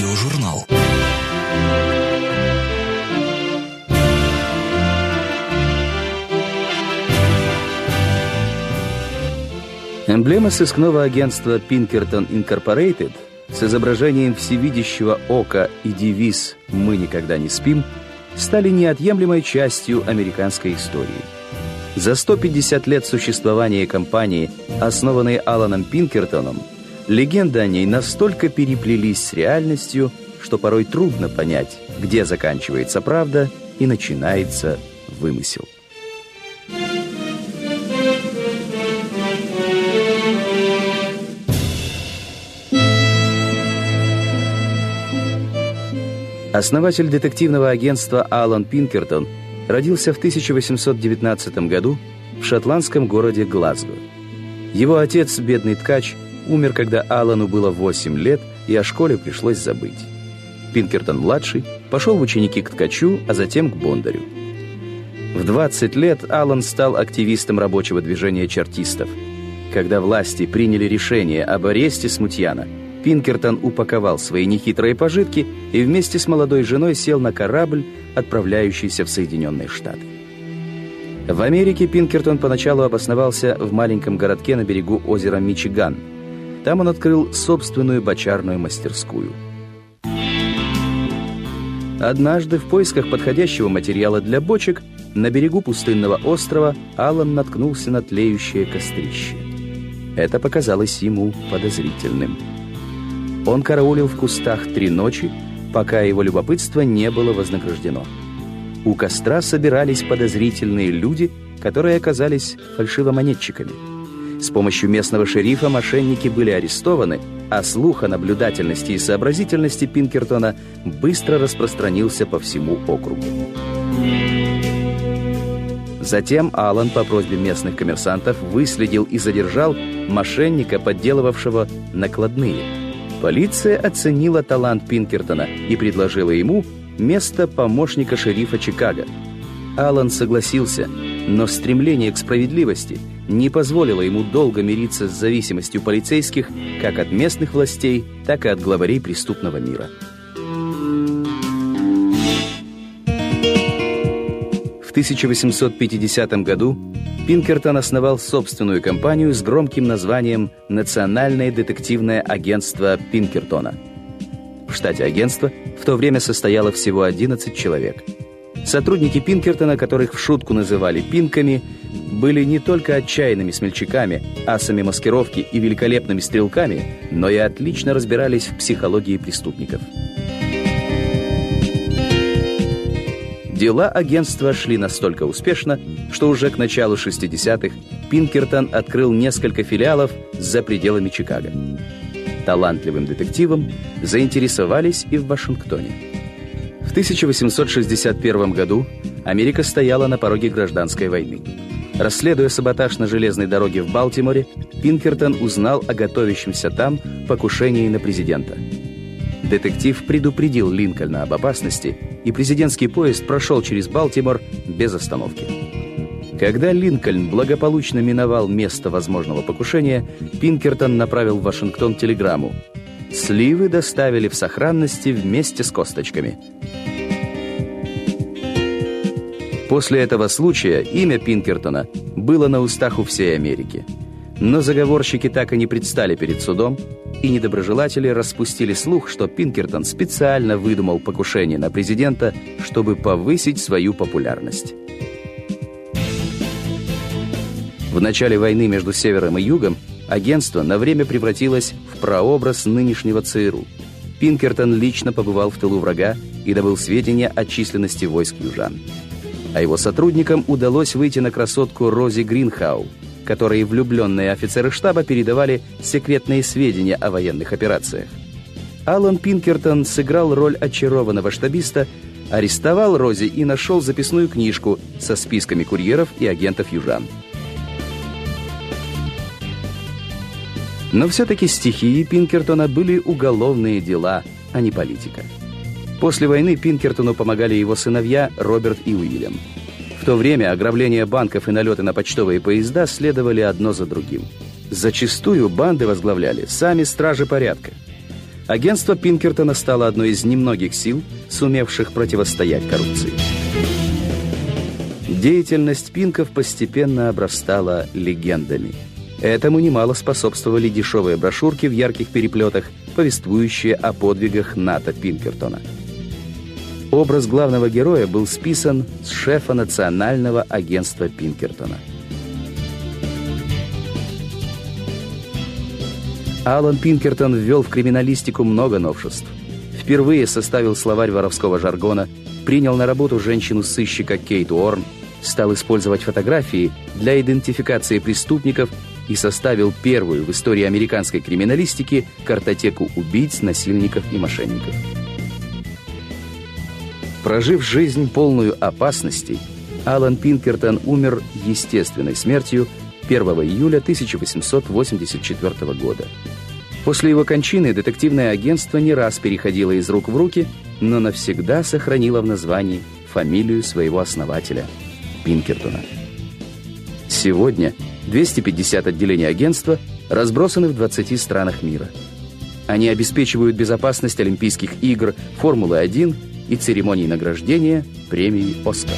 Радиожурнал. Эмблема сыскного агентства Pinkerton Incorporated с изображением всевидящего ока и девиз «Мы никогда не спим» стали неотъемлемой частью американской истории. За 150 лет существования компании, основанной Аланом Пинкертоном, легенды о ней настолько переплелись с реальностью, что порой трудно понять, где заканчивается правда и начинается вымысел. Основатель детективного агентства Алан Пинкертон родился в 1819 году в шотландском городе Глазго. Его отец, бедный ткач, умер, когда Алану было 8 лет, и о школе пришлось забыть. Пинкертон-младший пошел в ученики к ткачу, а затем к бондарю. В 20 лет Алан стал активистом рабочего движения чертистов. Когда власти приняли решение об аресте Смутьяна – Пинкертон упаковал свои нехитрые пожитки и вместе с молодой женой сел на корабль, отправляющийся в Соединенные Штаты. В Америке Пинкертон поначалу обосновался в маленьком городке на берегу озера Мичиган. Там он открыл собственную бочарную мастерскую. Однажды в поисках подходящего материала для бочек на берегу пустынного острова Аллан наткнулся на тлеющее кострище. Это показалось ему подозрительным. Он караулил в кустах три ночи, пока его любопытство не было вознаграждено. У костра собирались подозрительные люди, которые оказались фальшивомонетчиками. С помощью местного шерифа мошенники были арестованы, а слух о наблюдательности и сообразительности Пинкертона быстро распространился по всему округу. Затем Алан по просьбе местных коммерсантов выследил и задержал мошенника, подделывавшего накладные – Полиция оценила талант Пинкертона и предложила ему место помощника шерифа Чикаго. Алан согласился, но стремление к справедливости не позволило ему долго мириться с зависимостью полицейских как от местных властей, так и от главарей преступного мира. В 1850 году Пинкертон основал собственную компанию с громким названием «Национальное детективное агентство Пинкертона». В штате агентства в то время состояло всего 11 человек. Сотрудники Пинкертона, которых в шутку называли «пинками», были не только отчаянными смельчаками, асами маскировки и великолепными стрелками, но и отлично разбирались в психологии преступников. Дела агентства шли настолько успешно, что уже к началу 60-х Пинкертон открыл несколько филиалов за пределами Чикаго. Талантливым детективом заинтересовались и в Вашингтоне. В 1861 году Америка стояла на пороге гражданской войны. Расследуя саботаж на железной дороге в Балтиморе, Пинкертон узнал о готовящемся там покушении на президента – Детектив предупредил Линкольна об опасности, и президентский поезд прошел через Балтимор без остановки. Когда Линкольн благополучно миновал место возможного покушения, Пинкертон направил в Вашингтон телеграмму. Сливы доставили в сохранности вместе с косточками. После этого случая имя Пинкертона было на устах у всей Америки. Но заговорщики так и не предстали перед судом, и недоброжелатели распустили слух, что Пинкертон специально выдумал покушение на президента, чтобы повысить свою популярность. В начале войны между Севером и Югом агентство на время превратилось в прообраз нынешнего ЦРУ. Пинкертон лично побывал в тылу врага и добыл сведения о численности войск южан. А его сотрудникам удалось выйти на красотку Рози Гринхау – которые влюбленные офицеры штаба передавали секретные сведения о военных операциях. Алан Пинкертон сыграл роль очарованного штабиста, арестовал Рози и нашел записную книжку со списками курьеров и агентов южан. Но все-таки стихии Пинкертона были уголовные дела, а не политика. После войны Пинкертону помогали его сыновья Роберт и Уильям. В то время ограбления банков и налеты на почтовые поезда следовали одно за другим. Зачастую банды возглавляли сами стражи порядка. Агентство Пинкертона стало одной из немногих сил, сумевших противостоять коррупции. Деятельность Пинков постепенно обрастала легендами. Этому немало способствовали дешевые брошюрки в ярких переплетах, повествующие о подвигах Ната Пинкертона. Образ главного героя был списан с шефа национального агентства Пинкертона. Алан Пинкертон ввел в криминалистику много новшеств. Впервые составил словарь воровского жаргона, принял на работу женщину-сыщика Кейт Уорн, стал использовать фотографии для идентификации преступников и составил первую в истории американской криминалистики картотеку убийц, насильников и мошенников. Прожив жизнь полную опасностей, Алан Пинкертон умер естественной смертью 1 июля 1884 года. После его кончины детективное агентство не раз переходило из рук в руки, но навсегда сохранило в названии фамилию своего основателя – Пинкертона. Сегодня 250 отделений агентства разбросаны в 20 странах мира. Они обеспечивают безопасность Олимпийских игр, Формулы-1 и церемонии награждения премии «Оскар».